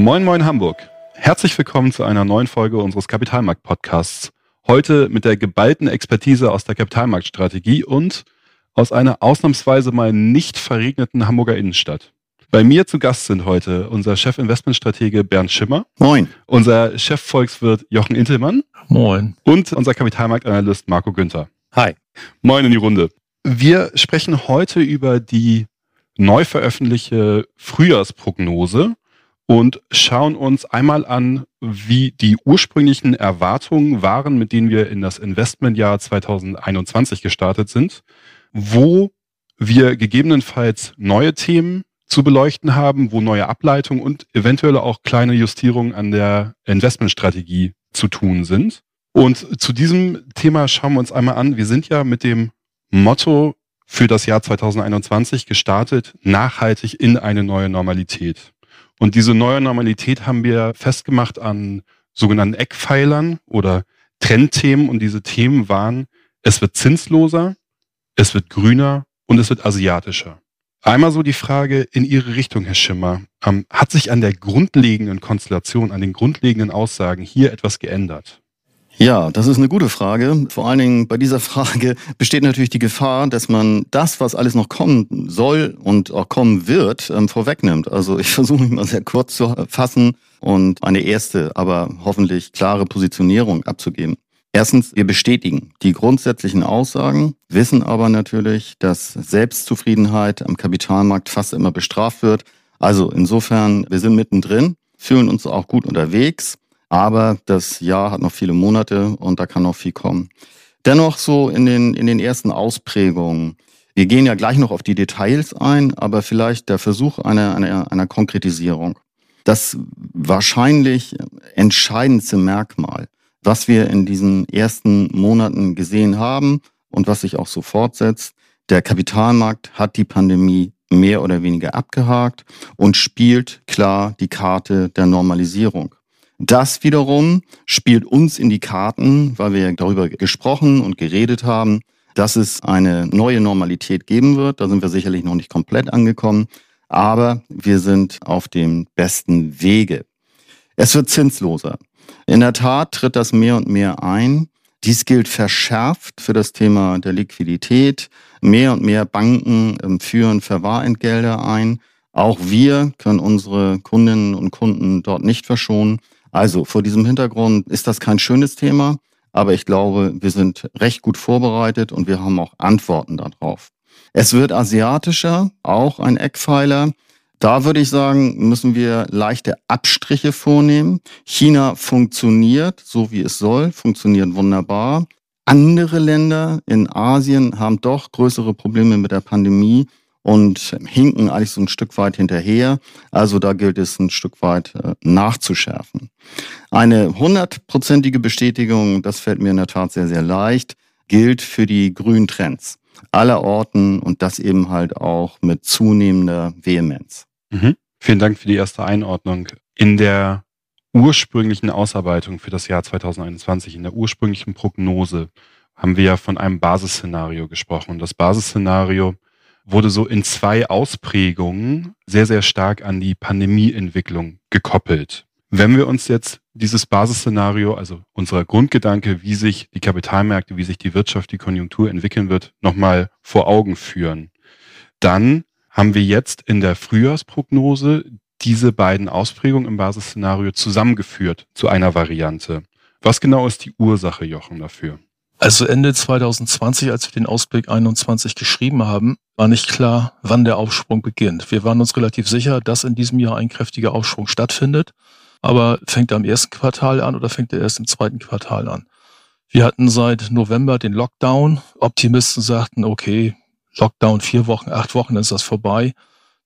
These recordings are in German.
Moin Moin Hamburg. Herzlich willkommen zu einer neuen Folge unseres Kapitalmarkt-Podcasts. Heute mit der geballten Expertise aus der Kapitalmarktstrategie und aus einer ausnahmsweise mal nicht verregneten Hamburger Innenstadt. Bei mir zu Gast sind heute unser Chef-Investmentstratege Bernd Schimmer. Moin. Unser Chef-Volkswirt Jochen Intelmann. Moin. Und unser Kapitalmarktanalyst Marco Günther. Hi. Moin in die Runde. Wir sprechen heute über die neu veröffentlichte Frühjahrsprognose und schauen uns einmal an, wie die ursprünglichen Erwartungen waren, mit denen wir in das Investmentjahr 2021 gestartet sind, wo wir gegebenenfalls neue Themen zu beleuchten haben, wo neue Ableitungen und eventuell auch kleine Justierungen an der Investmentstrategie zu tun sind. Und zu diesem Thema schauen wir uns einmal an. Wir sind ja mit dem Motto für das Jahr 2021 gestartet, nachhaltig in eine neue Normalität. Und diese neue Normalität haben wir festgemacht an sogenannten Eckpfeilern oder Trendthemen. Und diese Themen waren, es wird zinsloser, es wird grüner und es wird asiatischer. Einmal so die Frage in Ihre Richtung, Herr Schimmer. Ähm, hat sich an der grundlegenden Konstellation, an den grundlegenden Aussagen hier etwas geändert? Ja, das ist eine gute Frage. Vor allen Dingen bei dieser Frage besteht natürlich die Gefahr, dass man das, was alles noch kommen soll und auch kommen wird, ähm, vorwegnimmt. Also ich versuche mich mal sehr kurz zu fassen und eine erste, aber hoffentlich klare Positionierung abzugeben. Erstens, wir bestätigen die grundsätzlichen Aussagen, wissen aber natürlich, dass Selbstzufriedenheit am Kapitalmarkt fast immer bestraft wird. Also insofern, wir sind mittendrin, fühlen uns auch gut unterwegs, aber das Jahr hat noch viele Monate und da kann noch viel kommen. Dennoch so in den, in den ersten Ausprägungen. Wir gehen ja gleich noch auf die Details ein, aber vielleicht der Versuch einer, einer, einer Konkretisierung. Das wahrscheinlich entscheidendste Merkmal was wir in diesen ersten Monaten gesehen haben und was sich auch so fortsetzt. Der Kapitalmarkt hat die Pandemie mehr oder weniger abgehakt und spielt klar die Karte der Normalisierung. Das wiederum spielt uns in die Karten, weil wir darüber gesprochen und geredet haben, dass es eine neue Normalität geben wird. Da sind wir sicherlich noch nicht komplett angekommen, aber wir sind auf dem besten Wege. Es wird zinsloser. In der Tat tritt das mehr und mehr ein. Dies gilt verschärft für das Thema der Liquidität. Mehr und mehr Banken ähm, führen Verwahrentgelder ein. Auch wir können unsere Kundinnen und Kunden dort nicht verschonen. Also vor diesem Hintergrund ist das kein schönes Thema, aber ich glaube, wir sind recht gut vorbereitet und wir haben auch Antworten darauf. Es wird asiatischer, auch ein Eckpfeiler. Da würde ich sagen, müssen wir leichte Abstriche vornehmen. China funktioniert so, wie es soll, funktioniert wunderbar. Andere Länder in Asien haben doch größere Probleme mit der Pandemie und hinken eigentlich so ein Stück weit hinterher. Also da gilt es ein Stück weit äh, nachzuschärfen. Eine hundertprozentige Bestätigung, das fällt mir in der Tat sehr, sehr leicht, gilt für die grünen Trends aller Orten und das eben halt auch mit zunehmender Vehemenz. Mhm. Vielen Dank für die erste Einordnung. In der ursprünglichen Ausarbeitung für das Jahr 2021, in der ursprünglichen Prognose, haben wir ja von einem Basisszenario gesprochen. Und das Basisszenario wurde so in zwei Ausprägungen sehr, sehr stark an die Pandemieentwicklung gekoppelt. Wenn wir uns jetzt dieses Basisszenario, also unser Grundgedanke, wie sich die Kapitalmärkte, wie sich die Wirtschaft, die Konjunktur entwickeln wird, nochmal vor Augen führen, dann haben wir jetzt in der Frühjahrsprognose diese beiden Ausprägungen im Basisszenario zusammengeführt zu einer Variante. Was genau ist die Ursache, Jochen, dafür? Also Ende 2020, als wir den Ausblick 21 geschrieben haben, war nicht klar, wann der Aufschwung beginnt. Wir waren uns relativ sicher, dass in diesem Jahr ein kräftiger Aufschwung stattfindet. Aber fängt er im ersten Quartal an oder fängt er erst im zweiten Quartal an? Wir hatten seit November den Lockdown. Optimisten sagten, okay, Lockdown vier Wochen, acht Wochen, dann ist das vorbei.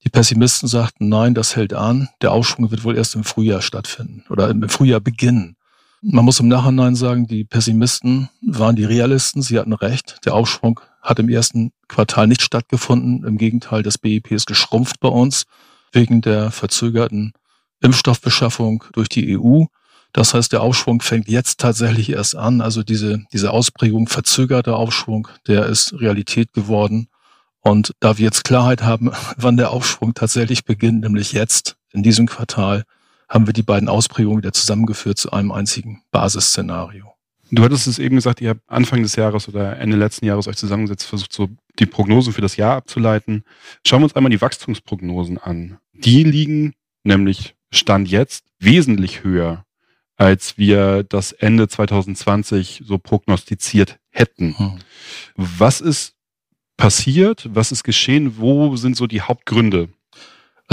Die Pessimisten sagten, nein, das hält an. Der Aufschwung wird wohl erst im Frühjahr stattfinden oder im Frühjahr beginnen. Man muss im Nachhinein sagen, die Pessimisten waren die Realisten. Sie hatten recht. Der Aufschwung hat im ersten Quartal nicht stattgefunden. Im Gegenteil, das BIP ist geschrumpft bei uns wegen der verzögerten Impfstoffbeschaffung durch die EU. Das heißt, der Aufschwung fängt jetzt tatsächlich erst an. Also diese, diese Ausprägung verzögerter Aufschwung, der ist Realität geworden. Und da wir jetzt Klarheit haben, wann der Aufschwung tatsächlich beginnt, nämlich jetzt in diesem Quartal, haben wir die beiden Ausprägungen wieder zusammengeführt zu einem einzigen Basisszenario. Du hattest es eben gesagt, ihr habt Anfang des Jahres oder Ende letzten Jahres euch zusammengesetzt, versucht so die Prognosen für das Jahr abzuleiten. Schauen wir uns einmal die Wachstumsprognosen an. Die liegen nämlich Stand jetzt wesentlich höher, als wir das Ende 2020 so prognostiziert hätten. Hm. Was ist passiert? Was ist geschehen? Wo sind so die Hauptgründe?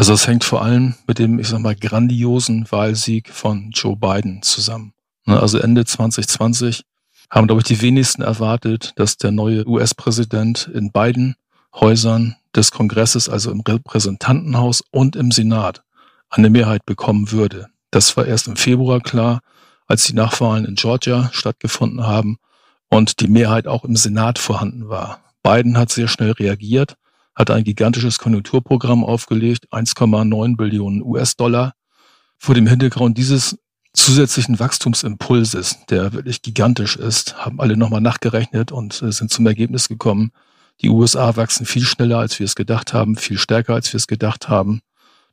Also es hängt vor allem mit dem, ich sag mal, grandiosen Wahlsieg von Joe Biden zusammen. Ne, also Ende 2020 haben, glaube ich, die wenigsten erwartet, dass der neue US-Präsident in beiden Häusern des Kongresses, also im Repräsentantenhaus und im Senat, eine Mehrheit bekommen würde. Das war erst im Februar klar, als die Nachwahlen in Georgia stattgefunden haben und die Mehrheit auch im Senat vorhanden war. Biden hat sehr schnell reagiert, hat ein gigantisches Konjunkturprogramm aufgelegt, 1,9 Billionen US-Dollar. Vor dem Hintergrund dieses zusätzlichen Wachstumsimpulses, der wirklich gigantisch ist, haben alle nochmal nachgerechnet und äh, sind zum Ergebnis gekommen, die USA wachsen viel schneller, als wir es gedacht haben, viel stärker, als wir es gedacht haben.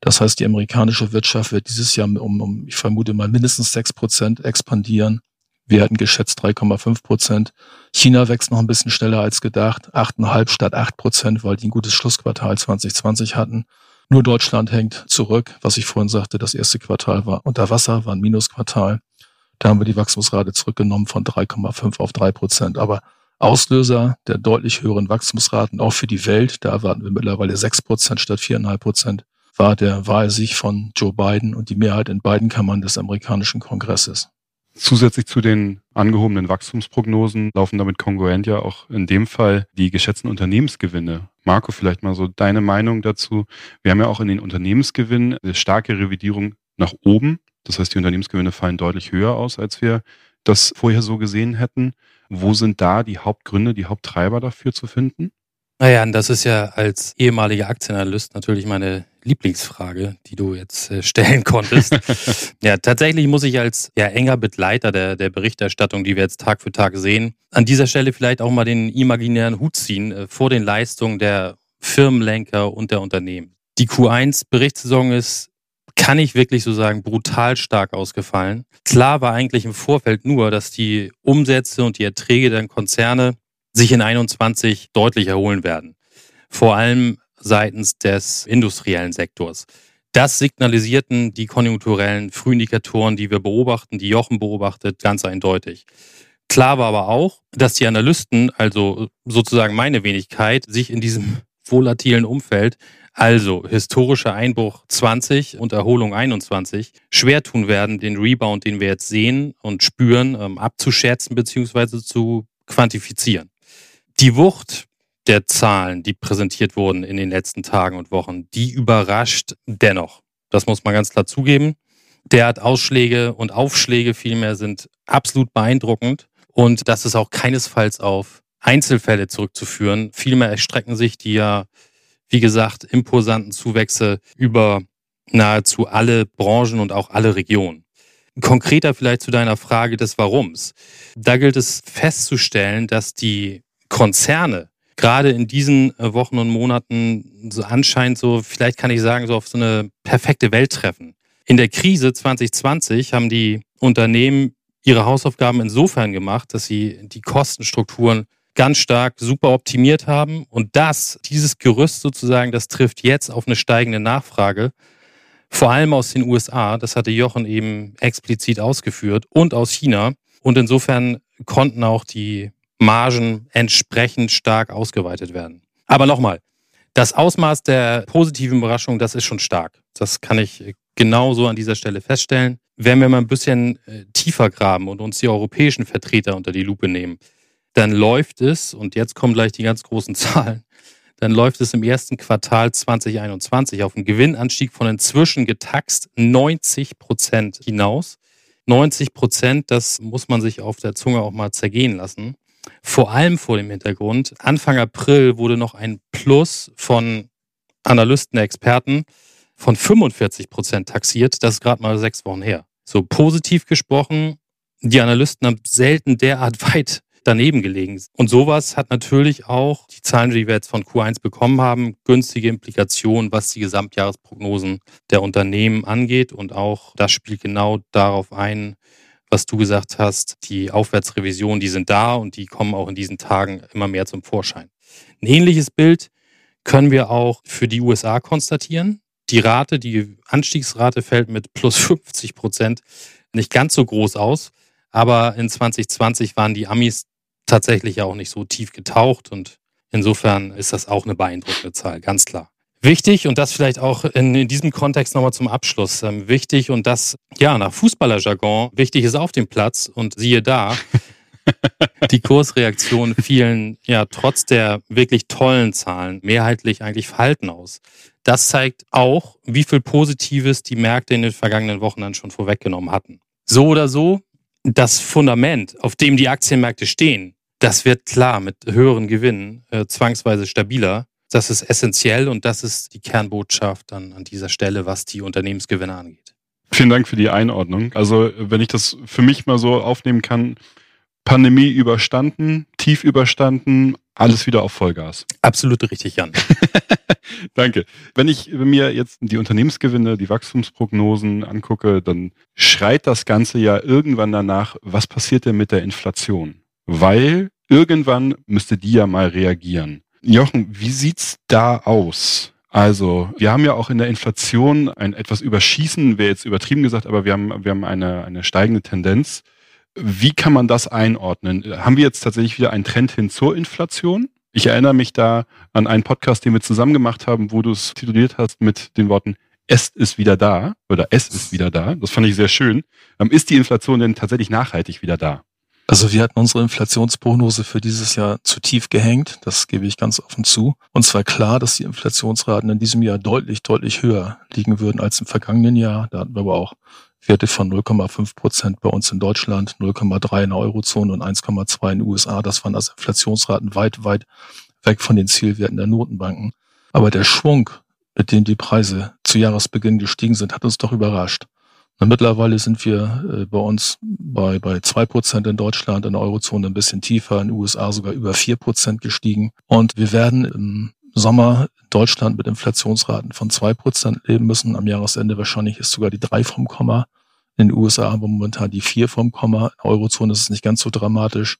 Das heißt, die amerikanische Wirtschaft wird dieses Jahr um, um ich vermute mal, mindestens sechs Prozent expandieren. Wir hatten geschätzt 3,5 Prozent. China wächst noch ein bisschen schneller als gedacht, 8,5 statt 8 Prozent, weil die ein gutes Schlussquartal 2020 hatten. Nur Deutschland hängt zurück, was ich vorhin sagte, das erste Quartal war unter Wasser, war ein Minusquartal. Da haben wir die Wachstumsrate zurückgenommen von 3,5 auf 3 Prozent. Aber Auslöser der deutlich höheren Wachstumsraten, auch für die Welt, da erwarten wir mittlerweile 6 Prozent statt 4,5 Prozent, war der Wahlsieg von Joe Biden und die Mehrheit in beiden Kammern des amerikanischen Kongresses. Zusätzlich zu den angehobenen Wachstumsprognosen laufen damit kongruent ja auch in dem Fall die geschätzten Unternehmensgewinne. Marco, vielleicht mal so deine Meinung dazu. Wir haben ja auch in den Unternehmensgewinnen eine starke Revidierung nach oben. Das heißt, die Unternehmensgewinne fallen deutlich höher aus, als wir das vorher so gesehen hätten. Wo sind da die Hauptgründe, die Haupttreiber dafür zu finden? Naja, das ist ja als ehemaliger Aktienanalyst natürlich meine Lieblingsfrage, die du jetzt äh, stellen konntest. ja, tatsächlich muss ich als ja, enger Begleiter der, der Berichterstattung, die wir jetzt Tag für Tag sehen, an dieser Stelle vielleicht auch mal den imaginären Hut ziehen äh, vor den Leistungen der Firmenlenker und der Unternehmen. Die Q1-Berichtssaison ist, kann ich wirklich so sagen, brutal stark ausgefallen. Klar war eigentlich im Vorfeld nur, dass die Umsätze und die Erträge der Konzerne sich in 21 deutlich erholen werden. Vor allem seitens des industriellen Sektors. Das signalisierten die konjunkturellen Frühindikatoren, die wir beobachten, die Jochen beobachtet, ganz eindeutig. Klar war aber auch, dass die Analysten, also sozusagen meine Wenigkeit, sich in diesem volatilen Umfeld, also historischer Einbruch 20 und Erholung 21, schwer tun werden, den Rebound, den wir jetzt sehen und spüren, ähm, abzuschätzen bzw. zu quantifizieren. Die Wucht der Zahlen, die präsentiert wurden in den letzten Tagen und Wochen, die überrascht dennoch. Das muss man ganz klar zugeben. Derart Ausschläge und Aufschläge vielmehr sind absolut beeindruckend und das ist auch keinesfalls auf Einzelfälle zurückzuführen. Vielmehr erstrecken sich die ja, wie gesagt, imposanten Zuwächse über nahezu alle Branchen und auch alle Regionen. Konkreter vielleicht zu deiner Frage des Warums. Da gilt es festzustellen, dass die Konzerne gerade in diesen äh, Wochen und Monaten so anscheinend so, vielleicht kann ich sagen, so auf so eine perfekte Welt treffen. In der Krise 2020 haben die Unternehmen ihre Hausaufgaben insofern gemacht, dass sie die Kostenstrukturen ganz stark super optimiert haben. Und das, dieses Gerüst sozusagen, das trifft jetzt auf eine steigende Nachfrage, vor allem aus den USA, das hatte Jochen eben explizit ausgeführt, und aus China. Und insofern konnten auch die Margen entsprechend stark ausgeweitet werden. Aber nochmal, das Ausmaß der positiven Überraschung, das ist schon stark. Das kann ich genauso an dieser Stelle feststellen. Wenn wir mal ein bisschen äh, tiefer graben und uns die europäischen Vertreter unter die Lupe nehmen, dann läuft es, und jetzt kommen gleich die ganz großen Zahlen, dann läuft es im ersten Quartal 2021 auf einen Gewinnanstieg von inzwischen getaxt 90 Prozent hinaus. 90 Prozent, das muss man sich auf der Zunge auch mal zergehen lassen. Vor allem vor dem Hintergrund, Anfang April wurde noch ein Plus von Analysten, Experten von 45 Prozent taxiert. Das ist gerade mal sechs Wochen her. So positiv gesprochen, die Analysten haben selten derart weit daneben gelegen. Und sowas hat natürlich auch die Zahlen, die wir jetzt von Q1 bekommen haben, günstige Implikationen, was die Gesamtjahresprognosen der Unternehmen angeht. Und auch das spielt genau darauf ein, was du gesagt hast. Die Aufwärtsrevisionen, die sind da und die kommen auch in diesen Tagen immer mehr zum Vorschein. Ein ähnliches Bild können wir auch für die USA konstatieren. Die Rate, die Anstiegsrate fällt mit plus 50 Prozent nicht ganz so groß aus. Aber in 2020 waren die Amis tatsächlich auch nicht so tief getaucht und insofern ist das auch eine beeindruckende Zahl, ganz klar. Wichtig und das vielleicht auch in, in diesem Kontext nochmal zum Abschluss. Ähm, wichtig und das, ja, nach Fußballerjargon, wichtig ist auf dem Platz und siehe da, die Kursreaktionen fielen ja trotz der wirklich tollen Zahlen mehrheitlich eigentlich verhalten aus. Das zeigt auch, wie viel Positives die Märkte in den vergangenen Wochen dann schon vorweggenommen hatten. So oder so, das Fundament, auf dem die Aktienmärkte stehen, das wird klar mit höheren Gewinnen äh, zwangsweise stabiler. Das ist essentiell und das ist die Kernbotschaft dann an dieser Stelle, was die Unternehmensgewinne angeht. Vielen Dank für die Einordnung. Also wenn ich das für mich mal so aufnehmen kann, Pandemie überstanden, tief überstanden, alles wieder auf Vollgas. Absolut richtig, Jan. Danke. Wenn ich mir jetzt die Unternehmensgewinne, die Wachstumsprognosen angucke, dann schreit das Ganze ja irgendwann danach, was passiert denn mit der Inflation? Weil irgendwann müsste die ja mal reagieren. Jochen, wie sieht's da aus? Also, wir haben ja auch in der Inflation ein etwas Überschießen, wäre jetzt übertrieben gesagt, aber wir haben, wir haben eine, eine steigende Tendenz. Wie kann man das einordnen? Haben wir jetzt tatsächlich wieder einen Trend hin zur Inflation? Ich erinnere mich da an einen Podcast, den wir zusammen gemacht haben, wo du es tituliert hast mit den Worten es ist wieder da oder es ist wieder da. Das fand ich sehr schön. Ähm, ist die Inflation denn tatsächlich nachhaltig wieder da? Also wir hatten unsere Inflationsprognose für dieses Jahr zu tief gehängt. Das gebe ich ganz offen zu. Und zwar klar, dass die Inflationsraten in diesem Jahr deutlich, deutlich höher liegen würden als im vergangenen Jahr. Da hatten wir aber auch Werte von 0,5 Prozent bei uns in Deutschland, 0,3 in der Eurozone und 1,2 in den USA. Das waren also Inflationsraten weit, weit weg von den Zielwerten der Notenbanken. Aber der Schwung, mit dem die Preise zu Jahresbeginn gestiegen sind, hat uns doch überrascht. Und mittlerweile sind wir äh, bei uns bei, bei zwei Prozent in Deutschland, in der Eurozone ein bisschen tiefer, in den USA sogar über vier Prozent gestiegen. Und wir werden im Sommer in Deutschland mit Inflationsraten von zwei Prozent leben müssen. Am Jahresende wahrscheinlich ist sogar die drei vom Komma. In den USA haben wir momentan die vier vom Komma. In der Eurozone ist es nicht ganz so dramatisch.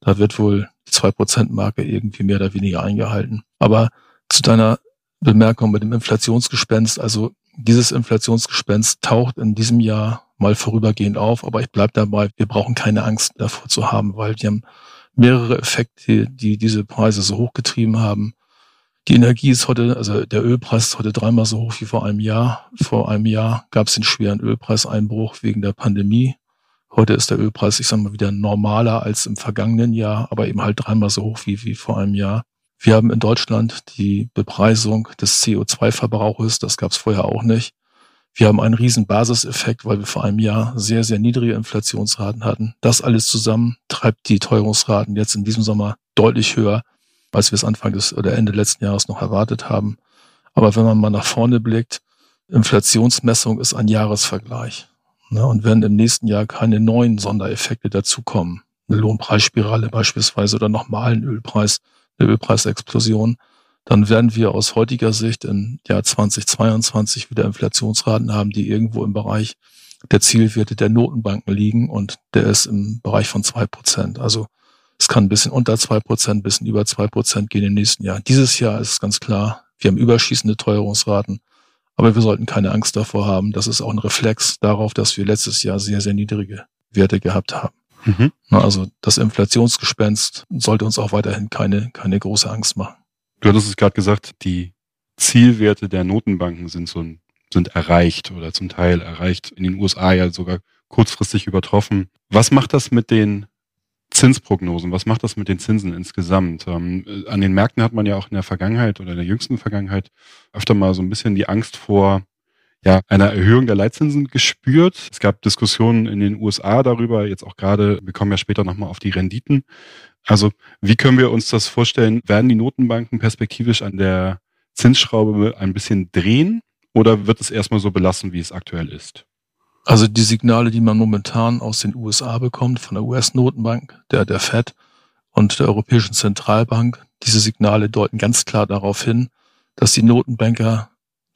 Da wird wohl die zwei Prozent Marke irgendwie mehr oder weniger eingehalten. Aber zu deiner Bemerkung mit dem Inflationsgespenst, also dieses Inflationsgespenst taucht in diesem Jahr mal vorübergehend auf, aber ich bleibe dabei, wir brauchen keine Angst davor zu haben, weil wir haben mehrere Effekte, die diese Preise so hochgetrieben haben. Die Energie ist heute, also der Ölpreis ist heute dreimal so hoch wie vor einem Jahr. Vor einem Jahr gab es den schweren Ölpreiseinbruch wegen der Pandemie. Heute ist der Ölpreis, ich sage mal, wieder normaler als im vergangenen Jahr, aber eben halt dreimal so hoch wie, wie vor einem Jahr. Wir haben in Deutschland die Bepreisung des CO2-Verbrauches, das gab es vorher auch nicht. Wir haben einen riesen Basiseffekt, weil wir vor einem Jahr sehr, sehr niedrige Inflationsraten hatten. Das alles zusammen treibt die Teuerungsraten jetzt in diesem Sommer deutlich höher als wir es Anfang des oder Ende letzten Jahres noch erwartet haben. Aber wenn man mal nach vorne blickt, Inflationsmessung ist ein Jahresvergleich. Ne? Und wenn im nächsten Jahr keine neuen Sondereffekte dazukommen, eine Lohnpreisspirale beispielsweise oder nochmal ein Ölpreis, eine Ölpreisexplosion, dann werden wir aus heutiger Sicht im Jahr 2022 wieder Inflationsraten haben, die irgendwo im Bereich der Zielwerte der Notenbanken liegen und der ist im Bereich von zwei Prozent. Also es kann ein bisschen unter zwei Prozent, ein bisschen über zwei Prozent gehen im nächsten Jahr. Dieses Jahr ist es ganz klar, wir haben überschießende Teuerungsraten. Aber wir sollten keine Angst davor haben. Das ist auch ein Reflex darauf, dass wir letztes Jahr sehr, sehr niedrige Werte gehabt haben. Mhm. Also das Inflationsgespenst sollte uns auch weiterhin keine, keine große Angst machen. Du hattest es gerade gesagt, die Zielwerte der Notenbanken sind so sind erreicht oder zum Teil erreicht. In den USA ja sogar kurzfristig übertroffen. Was macht das mit den Zinsprognosen, was macht das mit den Zinsen insgesamt? Ähm, an den Märkten hat man ja auch in der Vergangenheit oder in der jüngsten Vergangenheit öfter mal so ein bisschen die Angst vor ja, einer Erhöhung der Leitzinsen gespürt. Es gab Diskussionen in den USA darüber, jetzt auch gerade, wir kommen ja später nochmal auf die Renditen. Also wie können wir uns das vorstellen? Werden die Notenbanken perspektivisch an der Zinsschraube ein bisschen drehen oder wird es erstmal so belassen, wie es aktuell ist? Also die Signale, die man momentan aus den USA bekommt, von der US-Notenbank, der, der Fed, und der Europäischen Zentralbank. Diese Signale deuten ganz klar darauf hin, dass die Notenbanker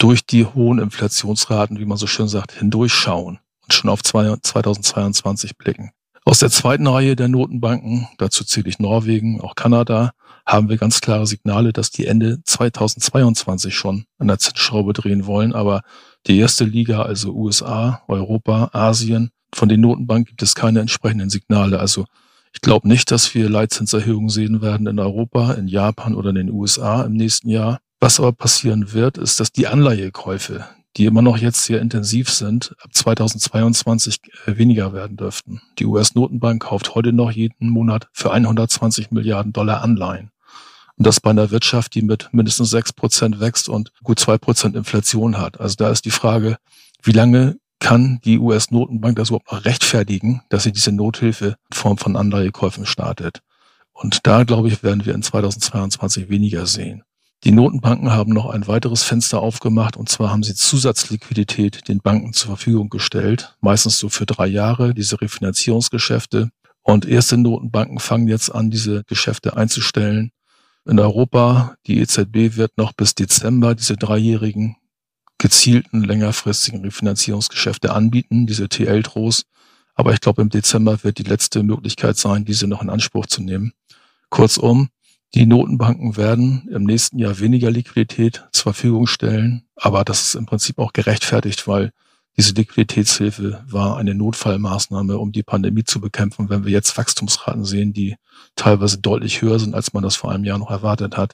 durch die hohen Inflationsraten, wie man so schön sagt, hindurchschauen und schon auf 2022 blicken. Aus der zweiten Reihe der Notenbanken, dazu zähle ich Norwegen, auch Kanada, haben wir ganz klare Signale, dass die Ende 2022 schon an der Zinsschraube drehen wollen. Aber die erste Liga, also USA, Europa, Asien, von den Notenbanken gibt es keine entsprechenden Signale. Also ich glaube nicht, dass wir Leitzinserhöhungen sehen werden in Europa, in Japan oder in den USA im nächsten Jahr. Was aber passieren wird, ist, dass die Anleihekäufe, die immer noch jetzt sehr intensiv sind, ab 2022 äh, weniger werden dürften. Die US-Notenbank kauft heute noch jeden Monat für 120 Milliarden Dollar Anleihen. Und das bei einer Wirtschaft, die mit mindestens sechs Prozent wächst und gut zwei Prozent Inflation hat. Also da ist die Frage, wie lange kann die US-Notenbank das überhaupt noch rechtfertigen, dass sie diese Nothilfe in Form von Anleihekäufen startet? Und da, glaube ich, werden wir in 2022 weniger sehen. Die Notenbanken haben noch ein weiteres Fenster aufgemacht und zwar haben sie Zusatzliquidität den Banken zur Verfügung gestellt, meistens so für drei Jahre, diese Refinanzierungsgeschäfte. Und erste Notenbanken fangen jetzt an, diese Geschäfte einzustellen. In Europa, die EZB wird noch bis Dezember diese dreijährigen gezielten längerfristigen Refinanzierungsgeschäfte anbieten, diese TL-Tros. Aber ich glaube, im Dezember wird die letzte Möglichkeit sein, diese noch in Anspruch zu nehmen. Kurzum, die Notenbanken werden im nächsten Jahr weniger Liquidität zur Verfügung stellen, aber das ist im Prinzip auch gerechtfertigt, weil diese Liquiditätshilfe war eine Notfallmaßnahme, um die Pandemie zu bekämpfen. Wenn wir jetzt Wachstumsraten sehen, die teilweise deutlich höher sind, als man das vor einem Jahr noch erwartet hat,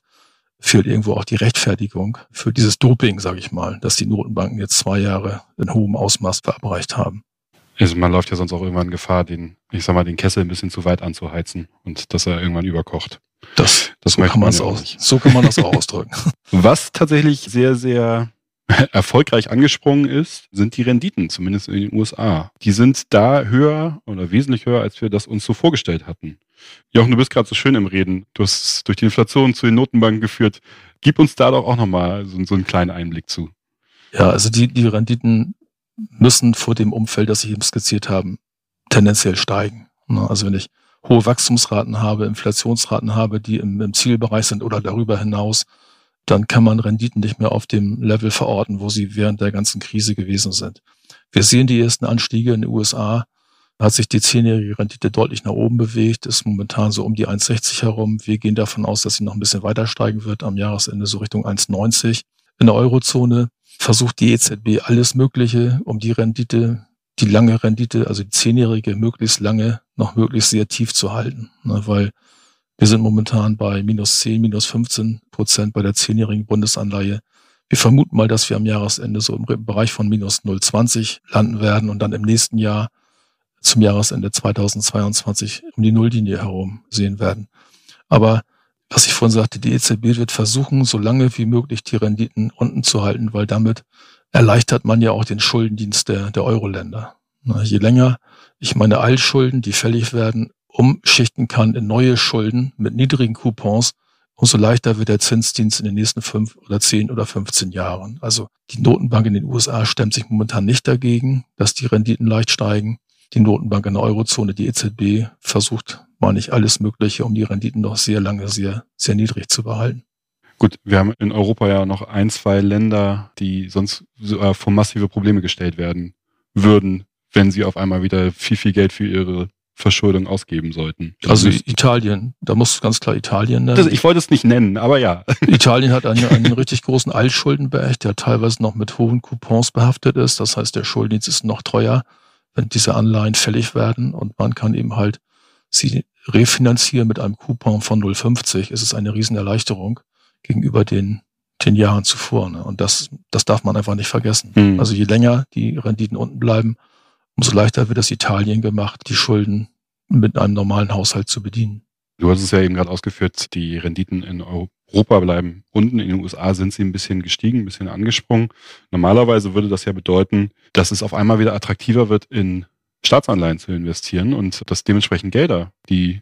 fehlt irgendwo auch die Rechtfertigung für dieses Doping, sage ich mal, dass die Notenbanken jetzt zwei Jahre in hohem Ausmaß verabreicht haben. Also man läuft ja sonst auch irgendwann Gefahr, den, ich sag mal, den Kessel ein bisschen zu weit anzuheizen und dass er irgendwann überkocht. Das, das so, kann man ja aus, so kann man das auch ausdrücken. Was tatsächlich sehr, sehr erfolgreich angesprungen ist, sind die Renditen, zumindest in den USA. Die sind da höher oder wesentlich höher, als wir das uns so vorgestellt hatten. Jochen, du bist gerade so schön im Reden. Du hast durch die Inflation zu den Notenbanken geführt. Gib uns da doch auch nochmal so, so einen kleinen Einblick zu. Ja, also die, die Renditen müssen vor dem Umfeld, das ich eben skizziert habe, tendenziell steigen. Ne, also wenn ich hohe Wachstumsraten habe, Inflationsraten habe, die im, im Zielbereich sind oder darüber hinaus, dann kann man Renditen nicht mehr auf dem Level verorten, wo sie während der ganzen Krise gewesen sind. Wir sehen die ersten Anstiege in den USA. Da hat sich die zehnjährige Rendite deutlich nach oben bewegt, ist momentan so um die 1,60 herum. Wir gehen davon aus, dass sie noch ein bisschen weiter steigen wird, am Jahresende so Richtung 1,90. In der Eurozone versucht die EZB alles Mögliche, um die Rendite die lange Rendite, also die zehnjährige, möglichst lange noch möglichst sehr tief zu halten. Ne, weil wir sind momentan bei minus 10, minus 15 Prozent bei der zehnjährigen Bundesanleihe. Wir vermuten mal, dass wir am Jahresende so im Bereich von minus 0,20 landen werden und dann im nächsten Jahr zum Jahresende 2022 um die Nulllinie herum sehen werden. Aber was ich vorhin sagte, die EZB wird versuchen, so lange wie möglich die Renditen unten zu halten, weil damit erleichtert man ja auch den Schuldendienst der, der Euro-Länder. Je länger ich meine Altschulden, die fällig werden, umschichten kann in neue Schulden mit niedrigen Coupons, umso leichter wird der Zinsdienst in den nächsten fünf oder zehn oder 15 Jahren. Also die Notenbank in den USA stemmt sich momentan nicht dagegen, dass die Renditen leicht steigen. Die Notenbank in der Eurozone, die EZB, versucht, mal nicht alles Mögliche, um die Renditen noch sehr lange sehr, sehr niedrig zu behalten. Gut, wir haben in Europa ja noch ein, zwei Länder, die sonst äh, vor massive Probleme gestellt werden würden, wenn sie auf einmal wieder viel, viel Geld für ihre Verschuldung ausgeben sollten. Also Italien, da muss ganz klar Italien nennen. Das, ich wollte es nicht nennen, aber ja. Italien hat einen, einen richtig großen Altschuldenberg, der teilweise noch mit hohen Coupons behaftet ist. Das heißt, der Schuldendienst ist noch teuer, wenn diese Anleihen fällig werden und man kann eben halt sie refinanzieren mit einem Coupon von 0,50. Es ist eine Riesenerleichterung gegenüber den, den Jahren zuvor. Ne? Und das, das darf man einfach nicht vergessen. Mhm. Also je länger die Renditen unten bleiben, umso leichter wird es Italien gemacht, die Schulden mit einem normalen Haushalt zu bedienen. Du hast es ja eben gerade ausgeführt, die Renditen in Europa bleiben unten. In den USA sind sie ein bisschen gestiegen, ein bisschen angesprungen. Normalerweise würde das ja bedeuten, dass es auf einmal wieder attraktiver wird, in Staatsanleihen zu investieren und dass dementsprechend Gelder, die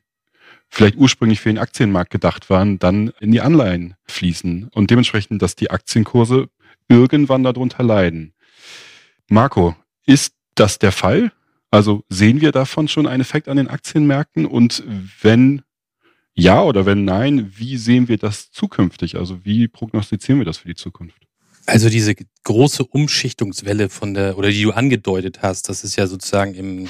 vielleicht ursprünglich für den Aktienmarkt gedacht waren, dann in die Anleihen fließen und dementsprechend, dass die Aktienkurse irgendwann darunter leiden. Marco, ist das der Fall? Also sehen wir davon schon einen Effekt an den Aktienmärkten? Und wenn ja oder wenn nein, wie sehen wir das zukünftig? Also wie prognostizieren wir das für die Zukunft? Also diese große Umschichtungswelle von der, oder die du angedeutet hast, das ist ja sozusagen im,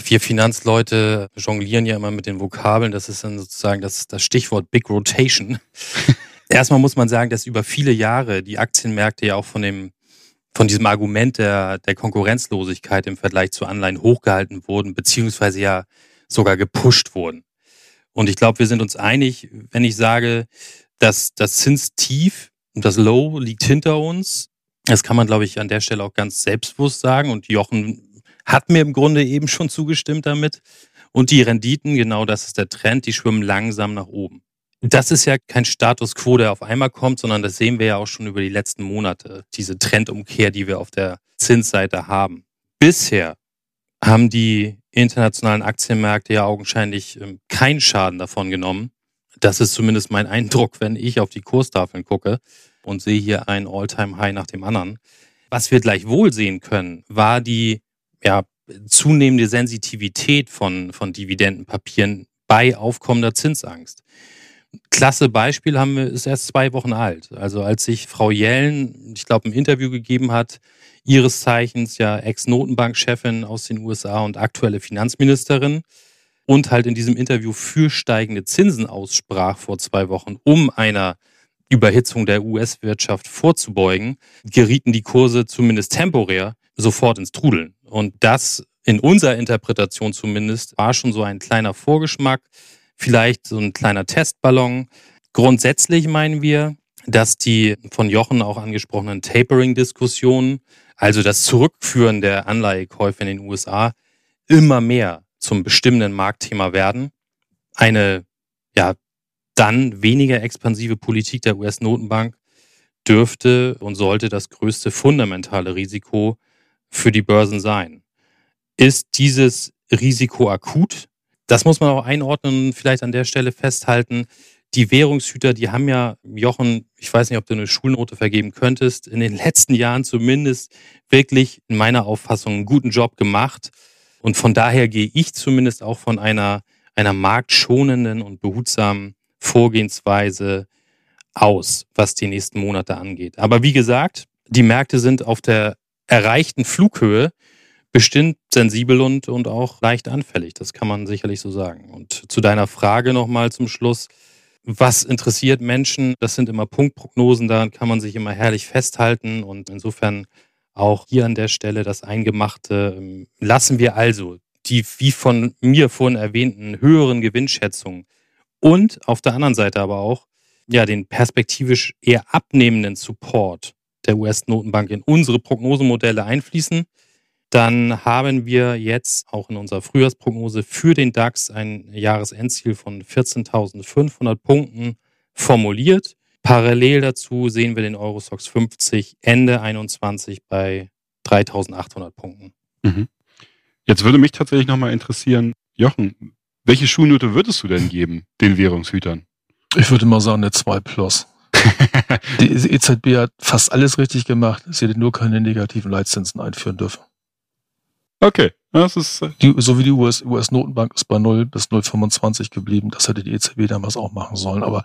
vier Finanzleute jonglieren ja immer mit den Vokabeln, das ist dann sozusagen das, das Stichwort Big Rotation. Erstmal muss man sagen, dass über viele Jahre die Aktienmärkte ja auch von dem von diesem Argument der, der Konkurrenzlosigkeit im Vergleich zu Anleihen hochgehalten wurden, beziehungsweise ja sogar gepusht wurden. Und ich glaube, wir sind uns einig, wenn ich sage, dass das Zinstief und das Low liegt hinter uns. Das kann man, glaube ich, an der Stelle auch ganz selbstbewusst sagen. Und Jochen hat mir im Grunde eben schon zugestimmt damit. Und die Renditen, genau das ist der Trend, die schwimmen langsam nach oben. Das ist ja kein Status quo, der auf einmal kommt, sondern das sehen wir ja auch schon über die letzten Monate, diese Trendumkehr, die wir auf der Zinsseite haben. Bisher haben die internationalen Aktienmärkte ja augenscheinlich ähm, keinen Schaden davon genommen. Das ist zumindest mein Eindruck, wenn ich auf die Kurstafeln gucke und sehe hier ein All-Time-High nach dem anderen. Was wir gleichwohl sehen können, war die ja, zunehmende Sensitivität von, von Dividendenpapieren bei aufkommender Zinsangst klasse Beispiel haben wir, ist erst zwei Wochen alt. Also als sich Frau Yellen, ich glaube, ein Interview gegeben hat, ihres Zeichens ja Ex-Notenbankchefin aus den USA und aktuelle Finanzministerin und halt in diesem Interview für steigende Zinsen aussprach vor zwei Wochen, um einer Überhitzung der US-Wirtschaft vorzubeugen, gerieten die Kurse zumindest temporär sofort ins Trudeln. Und das in unserer Interpretation zumindest war schon so ein kleiner Vorgeschmack vielleicht so ein kleiner Testballon. Grundsätzlich meinen wir, dass die von Jochen auch angesprochenen Tapering-Diskussionen, also das Zurückführen der Anleihekäufe in den USA, immer mehr zum bestimmenden Marktthema werden. Eine ja dann weniger expansive Politik der US-Notenbank dürfte und sollte das größte fundamentale Risiko für die Börsen sein. Ist dieses Risiko akut? Das muss man auch einordnen vielleicht an der Stelle festhalten. Die Währungshüter, die haben ja, Jochen, ich weiß nicht, ob du eine Schulnote vergeben könntest, in den letzten Jahren zumindest wirklich in meiner Auffassung einen guten Job gemacht. Und von daher gehe ich zumindest auch von einer, einer marktschonenden und behutsamen Vorgehensweise aus, was die nächsten Monate angeht. Aber wie gesagt, die Märkte sind auf der erreichten Flughöhe bestimmt sensibel und, und auch leicht anfällig. Das kann man sicherlich so sagen. Und zu deiner Frage nochmal zum Schluss. Was interessiert Menschen? Das sind immer Punktprognosen, daran kann man sich immer herrlich festhalten und insofern auch hier an der Stelle das Eingemachte lassen wir also die, wie von mir vorhin erwähnten, höheren Gewinnschätzungen und auf der anderen Seite aber auch ja, den perspektivisch eher abnehmenden Support der US-Notenbank in unsere Prognosemodelle einfließen dann haben wir jetzt auch in unserer Frühjahrsprognose für den DAX ein Jahresendziel von 14.500 Punkten formuliert. Parallel dazu sehen wir den Eurostox 50 Ende 21 bei 3.800 Punkten. Mhm. Jetzt würde mich tatsächlich nochmal interessieren, Jochen, welche Schulnote würdest du denn geben den Währungshütern? Ich würde mal sagen, eine 2 plus. Die EZB hat fast alles richtig gemacht. Sie hätte nur keine negativen Leitzinsen einführen dürfen. Okay. Das ist, äh die, so wie die US-Notenbank US ist bei 0 bis 0,25 geblieben. Das hätte die EZB damals auch machen sollen, aber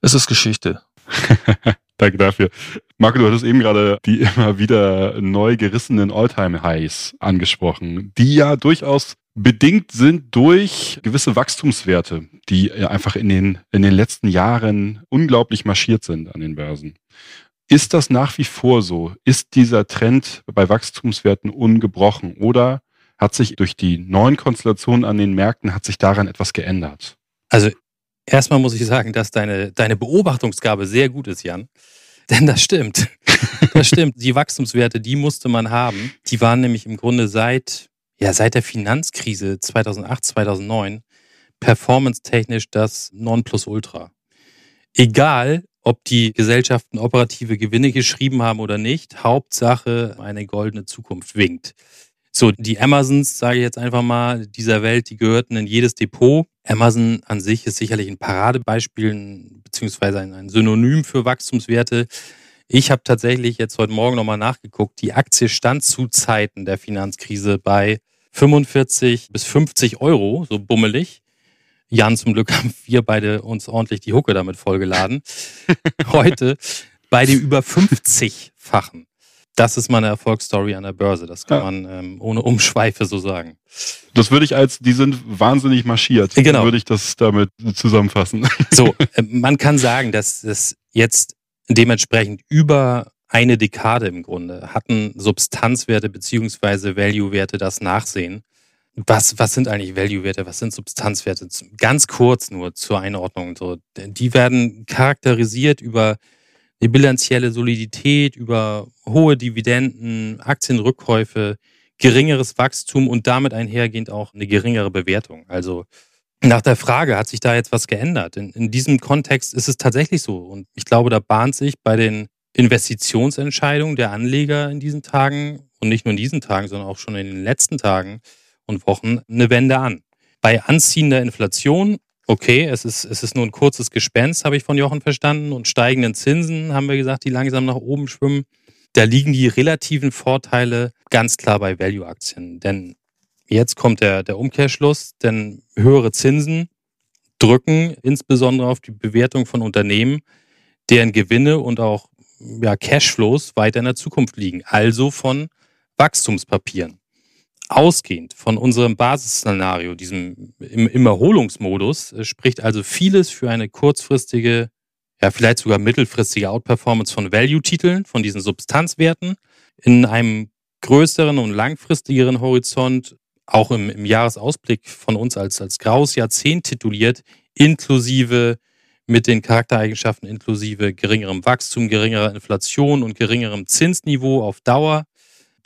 es ist Geschichte. Danke dafür. Marco, du hattest eben gerade die immer wieder neu gerissenen Alltime-Highs angesprochen, die ja durchaus bedingt sind durch gewisse Wachstumswerte, die einfach in den, in den letzten Jahren unglaublich marschiert sind an den Börsen. Ist das nach wie vor so? Ist dieser Trend bei Wachstumswerten ungebrochen oder hat sich durch die neuen Konstellationen an den Märkten, hat sich daran etwas geändert? Also erstmal muss ich sagen, dass deine, deine Beobachtungsgabe sehr gut ist, Jan. Denn das stimmt. Das stimmt. Die Wachstumswerte, die musste man haben. Die waren nämlich im Grunde seit, ja, seit der Finanzkrise 2008, 2009 performance-technisch das Nonplusultra. Egal, ob die Gesellschaften operative Gewinne geschrieben haben oder nicht. Hauptsache, eine goldene Zukunft winkt. So, die Amazons, sage ich jetzt einfach mal, dieser Welt, die gehörten in jedes Depot. Amazon an sich ist sicherlich ein Paradebeispiel beziehungsweise ein, Synonym für Wachstumswerte. Ich habe tatsächlich jetzt heute Morgen nochmal nachgeguckt. Die Aktie stand zu Zeiten der Finanzkrise bei 45 bis 50 Euro, so bummelig. Jan, zum Glück haben wir beide uns ordentlich die Hucke damit vollgeladen. Heute bei dem über 50-fachen. Das ist meine Erfolgsstory an der Börse. Das kann ja. man ähm, ohne Umschweife so sagen. Das würde ich als, die sind wahnsinnig marschiert. Genau. Würde ich das damit zusammenfassen. So, äh, man kann sagen, dass es jetzt dementsprechend über eine Dekade im Grunde hatten Substanzwerte beziehungsweise Value-Werte das Nachsehen. Was, was sind eigentlich Value-Werte? Was sind Substanzwerte? Ganz kurz nur zur Einordnung. So, die werden charakterisiert über eine bilanzielle Solidität, über hohe Dividenden, Aktienrückkäufe, geringeres Wachstum und damit einhergehend auch eine geringere Bewertung. Also nach der Frage, hat sich da jetzt was geändert? In, in diesem Kontext ist es tatsächlich so. Und ich glaube, da bahnt sich bei den Investitionsentscheidungen der Anleger in diesen Tagen und nicht nur in diesen Tagen, sondern auch schon in den letzten Tagen und Wochen eine Wende an. Bei anziehender Inflation okay, es ist, es ist nur ein kurzes Gespenst, habe ich von Jochen verstanden. Und steigenden Zinsen, haben wir gesagt, die langsam nach oben schwimmen. Da liegen die relativen Vorteile ganz klar bei Value-Aktien. Denn jetzt kommt der, der Umkehrschluss, denn höhere Zinsen drücken insbesondere auf die Bewertung von Unternehmen, deren Gewinne und auch ja, Cashflows weiter in der Zukunft liegen, also von Wachstumspapieren. Ausgehend von unserem Basisszenario, diesem im, im Erholungsmodus, äh, spricht also vieles für eine kurzfristige, ja vielleicht sogar mittelfristige Outperformance von Value-Titeln, von diesen Substanzwerten in einem größeren und langfristigeren Horizont, auch im, im Jahresausblick von uns als, als graues Jahrzehnt tituliert, inklusive mit den Charaktereigenschaften inklusive geringerem Wachstum, geringerer Inflation und geringerem Zinsniveau auf Dauer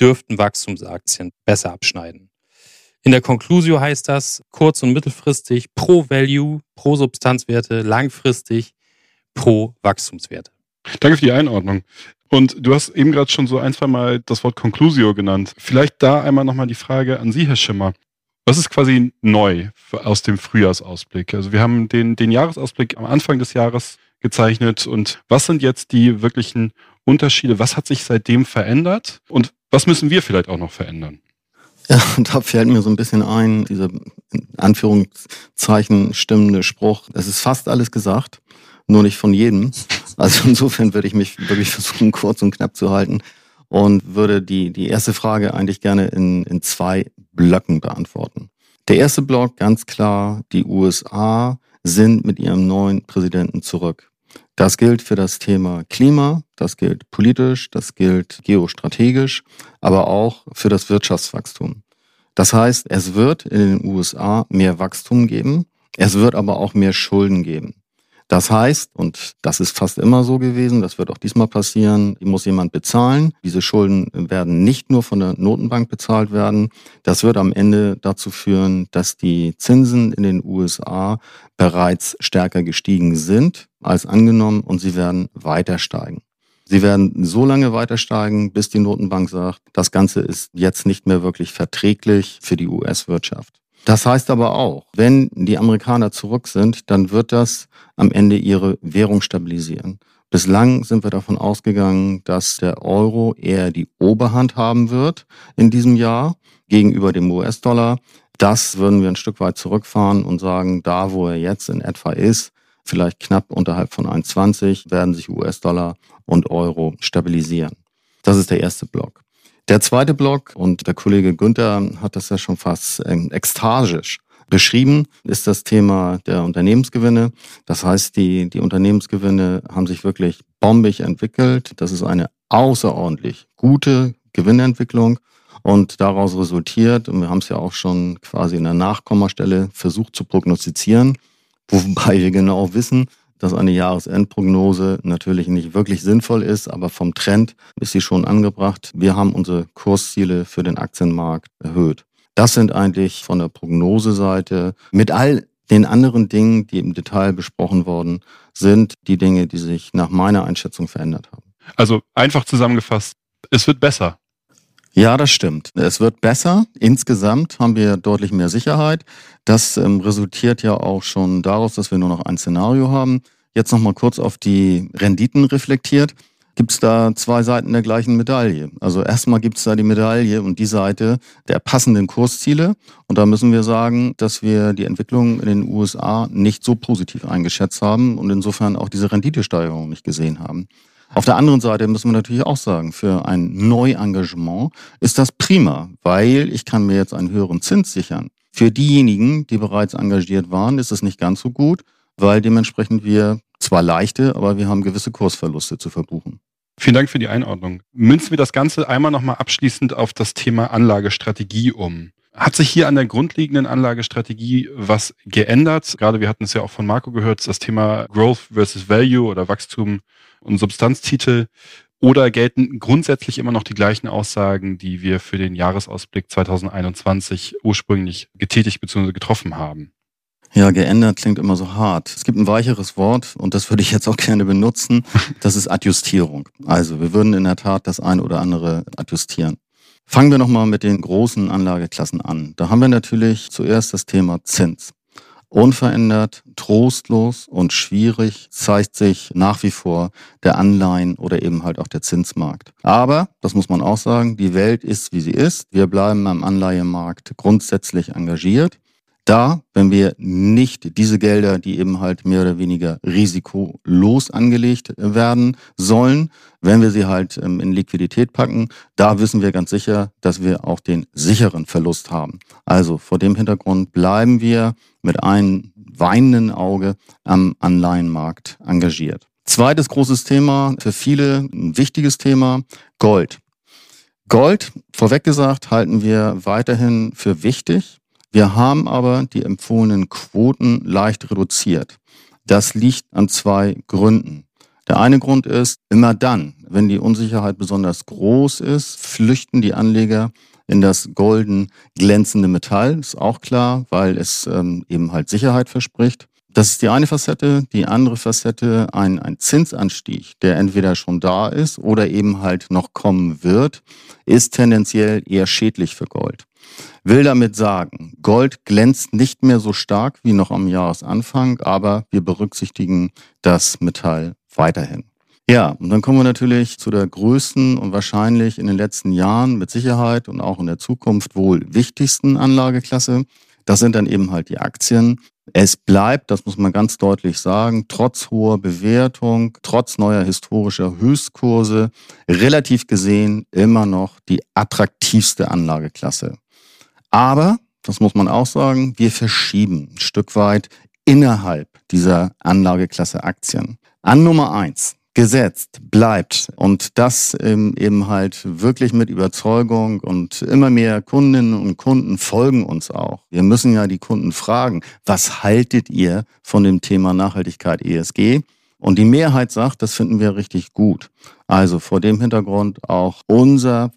dürften Wachstumsaktien besser abschneiden. In der Conclusio heißt das kurz- und mittelfristig pro Value, pro Substanzwerte, langfristig pro Wachstumswerte. Danke für die Einordnung. Und du hast eben gerade schon so ein, zwei Mal das Wort Conclusio genannt. Vielleicht da einmal nochmal die Frage an Sie, Herr Schimmer. Was ist quasi neu aus dem Frühjahrsausblick? Also wir haben den, den Jahresausblick am Anfang des Jahres gezeichnet und was sind jetzt die wirklichen Unterschiede? Was hat sich seitdem verändert? Und was müssen wir vielleicht auch noch verändern? Ja, da fällt mir so ein bisschen ein, dieser in Anführungszeichen stimmende Spruch. Es ist fast alles gesagt, nur nicht von jedem. Also insofern würde ich mich wirklich versuchen, kurz und knapp zu halten und würde die, die erste Frage eigentlich gerne in, in zwei Blöcken beantworten. Der erste Block, ganz klar, die USA sind mit ihrem neuen Präsidenten zurück. Das gilt für das Thema Klima, das gilt politisch, das gilt geostrategisch, aber auch für das Wirtschaftswachstum. Das heißt, es wird in den USA mehr Wachstum geben, es wird aber auch mehr Schulden geben. Das heißt, und das ist fast immer so gewesen, das wird auch diesmal passieren, muss jemand bezahlen. Diese Schulden werden nicht nur von der Notenbank bezahlt werden. Das wird am Ende dazu führen, dass die Zinsen in den USA bereits stärker gestiegen sind als angenommen und sie werden weiter steigen. Sie werden so lange weiter steigen, bis die Notenbank sagt, das Ganze ist jetzt nicht mehr wirklich verträglich für die US-Wirtschaft. Das heißt aber auch, wenn die Amerikaner zurück sind, dann wird das am Ende ihre Währung stabilisieren. Bislang sind wir davon ausgegangen, dass der Euro eher die Oberhand haben wird in diesem Jahr gegenüber dem US-Dollar. Das würden wir ein Stück weit zurückfahren und sagen, da wo er jetzt in etwa ist, vielleicht knapp unterhalb von 1,20, werden sich US-Dollar und Euro stabilisieren. Das ist der erste Block. Der zweite Block, und der Kollege Günther hat das ja schon fast ähm, ekstasisch beschrieben, ist das Thema der Unternehmensgewinne. Das heißt, die, die Unternehmensgewinne haben sich wirklich bombig entwickelt. Das ist eine außerordentlich gute Gewinnentwicklung. Und daraus resultiert, und wir haben es ja auch schon quasi in der Nachkommastelle versucht zu prognostizieren, wobei wir genau wissen, dass eine Jahresendprognose natürlich nicht wirklich sinnvoll ist, aber vom Trend ist sie schon angebracht. Wir haben unsere Kursziele für den Aktienmarkt erhöht. Das sind eigentlich von der Prognoseseite mit all den anderen Dingen, die im Detail besprochen worden sind, die Dinge, die sich nach meiner Einschätzung verändert haben. Also einfach zusammengefasst, es wird besser. Ja, das stimmt. Es wird besser. Insgesamt haben wir deutlich mehr Sicherheit. Das ähm, resultiert ja auch schon daraus, dass wir nur noch ein Szenario haben. Jetzt nochmal kurz auf die Renditen reflektiert. gibt es da zwei Seiten der gleichen Medaille. Also erstmal gibt es da die Medaille und die Seite der passenden Kursziele. Und da müssen wir sagen, dass wir die Entwicklung in den USA nicht so positiv eingeschätzt haben und insofern auch diese Renditesteigerung nicht gesehen haben. Auf der anderen Seite müssen wir natürlich auch sagen, für ein Neuengagement ist das prima, weil ich kann mir jetzt einen höheren Zins sichern. Für diejenigen, die bereits engagiert waren, ist es nicht ganz so gut, weil dementsprechend wir zwar leichte, aber wir haben gewisse Kursverluste zu verbuchen. Vielen Dank für die Einordnung. Münzen wir das Ganze einmal nochmal abschließend auf das Thema Anlagestrategie um. Hat sich hier an der grundlegenden Anlagestrategie was geändert? Gerade wir hatten es ja auch von Marco gehört, das Thema Growth versus Value oder Wachstum und Substanztitel. Oder gelten grundsätzlich immer noch die gleichen Aussagen, die wir für den Jahresausblick 2021 ursprünglich getätigt bzw. getroffen haben? Ja, geändert klingt immer so hart. Es gibt ein weicheres Wort und das würde ich jetzt auch gerne benutzen. Das ist Adjustierung. Also wir würden in der Tat das eine oder andere adjustieren. Fangen wir nochmal mit den großen Anlageklassen an. Da haben wir natürlich zuerst das Thema Zins. Unverändert, trostlos und schwierig zeigt sich nach wie vor der Anleihen oder eben halt auch der Zinsmarkt. Aber, das muss man auch sagen, die Welt ist, wie sie ist. Wir bleiben am Anleihemarkt grundsätzlich engagiert da, wenn wir nicht diese Gelder, die eben halt mehr oder weniger risikolos angelegt werden sollen, wenn wir sie halt ähm, in Liquidität packen, da wissen wir ganz sicher, dass wir auch den sicheren Verlust haben. Also vor dem Hintergrund bleiben wir mit einem weinenden Auge am Anleihenmarkt engagiert. Zweites großes Thema, für viele ein wichtiges Thema, Gold. Gold, vorweg gesagt, halten wir weiterhin für wichtig. Wir haben aber die empfohlenen Quoten leicht reduziert. Das liegt an zwei Gründen. Der eine Grund ist, immer dann, wenn die Unsicherheit besonders groß ist, flüchten die Anleger in das golden glänzende Metall. Ist auch klar, weil es ähm, eben halt Sicherheit verspricht. Das ist die eine Facette. Die andere Facette, ein, ein Zinsanstieg, der entweder schon da ist oder eben halt noch kommen wird, ist tendenziell eher schädlich für Gold. Will damit sagen, Gold glänzt nicht mehr so stark wie noch am Jahresanfang, aber wir berücksichtigen das Metall weiterhin. Ja, und dann kommen wir natürlich zu der größten und wahrscheinlich in den letzten Jahren mit Sicherheit und auch in der Zukunft wohl wichtigsten Anlageklasse. Das sind dann eben halt die Aktien. Es bleibt, das muss man ganz deutlich sagen, trotz hoher Bewertung, trotz neuer historischer Höchstkurse, relativ gesehen immer noch die attraktivste Anlageklasse. Aber, das muss man auch sagen, wir verschieben ein Stück weit innerhalb dieser Anlageklasse Aktien. An Nummer eins gesetzt bleibt und das eben halt wirklich mit Überzeugung und immer mehr Kundinnen und Kunden folgen uns auch. Wir müssen ja die Kunden fragen, was haltet ihr von dem Thema Nachhaltigkeit ESG? Und die Mehrheit sagt, das finden wir richtig gut. Also vor dem Hintergrund auch unser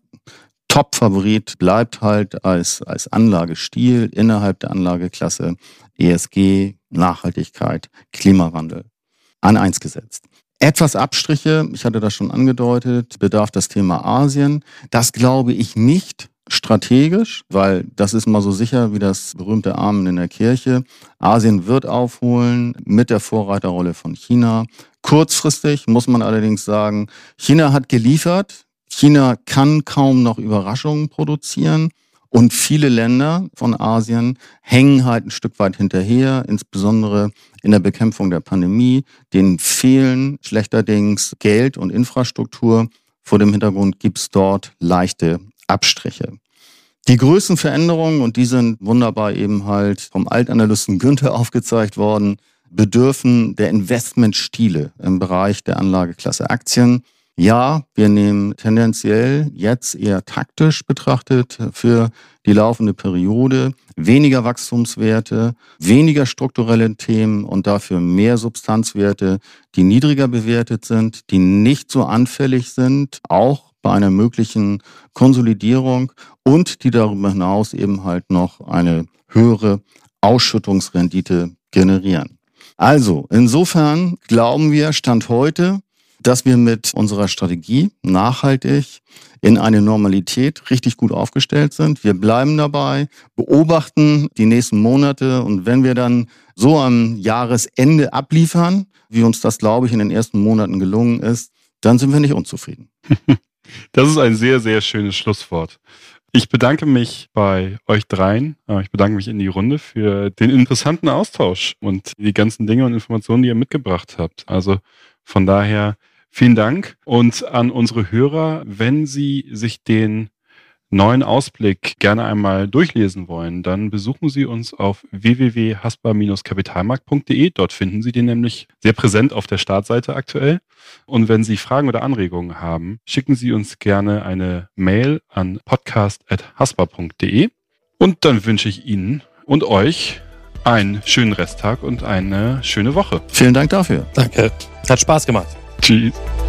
Top-Favorit bleibt halt als, als Anlagestil innerhalb der Anlageklasse ESG, Nachhaltigkeit, Klimawandel an eins gesetzt. Etwas Abstriche, ich hatte das schon angedeutet, bedarf das Thema Asien. Das glaube ich nicht strategisch, weil das ist mal so sicher wie das berühmte Amen in der Kirche. Asien wird aufholen mit der Vorreiterrolle von China. Kurzfristig muss man allerdings sagen, China hat geliefert, China kann kaum noch Überraschungen produzieren. Und viele Länder von Asien hängen halt ein Stück weit hinterher, insbesondere in der Bekämpfung der Pandemie. Denen fehlen schlechterdings Geld und Infrastruktur. Vor dem Hintergrund gibt es dort leichte Abstriche. Die größten Veränderungen, und die sind wunderbar eben halt vom Altanalysten Günther aufgezeigt worden, bedürfen der Investmentstile im Bereich der Anlageklasse Aktien. Ja, wir nehmen tendenziell jetzt eher taktisch betrachtet für die laufende Periode weniger Wachstumswerte, weniger strukturelle Themen und dafür mehr Substanzwerte, die niedriger bewertet sind, die nicht so anfällig sind, auch bei einer möglichen Konsolidierung und die darüber hinaus eben halt noch eine höhere Ausschüttungsrendite generieren. Also, insofern glauben wir, Stand heute, dass wir mit unserer Strategie nachhaltig in eine Normalität richtig gut aufgestellt sind. Wir bleiben dabei, beobachten die nächsten Monate und wenn wir dann so am Jahresende abliefern, wie uns das, glaube ich, in den ersten Monaten gelungen ist, dann sind wir nicht unzufrieden. Das ist ein sehr, sehr schönes Schlusswort. Ich bedanke mich bei euch dreien. Äh, ich bedanke mich in die Runde für den interessanten Austausch und die ganzen Dinge und Informationen, die ihr mitgebracht habt. Also von daher vielen Dank und an unsere Hörer, wenn Sie sich den neuen Ausblick gerne einmal durchlesen wollen, dann besuchen Sie uns auf www.haspa-kapitalmarkt.de. Dort finden Sie den nämlich sehr präsent auf der Startseite aktuell. Und wenn Sie Fragen oder Anregungen haben, schicken Sie uns gerne eine Mail an podcast.haspa.de. Und dann wünsche ich Ihnen und euch einen schönen Resttag und eine schöne Woche. Vielen Dank dafür. Danke. Hat Spaß gemacht. Jeez.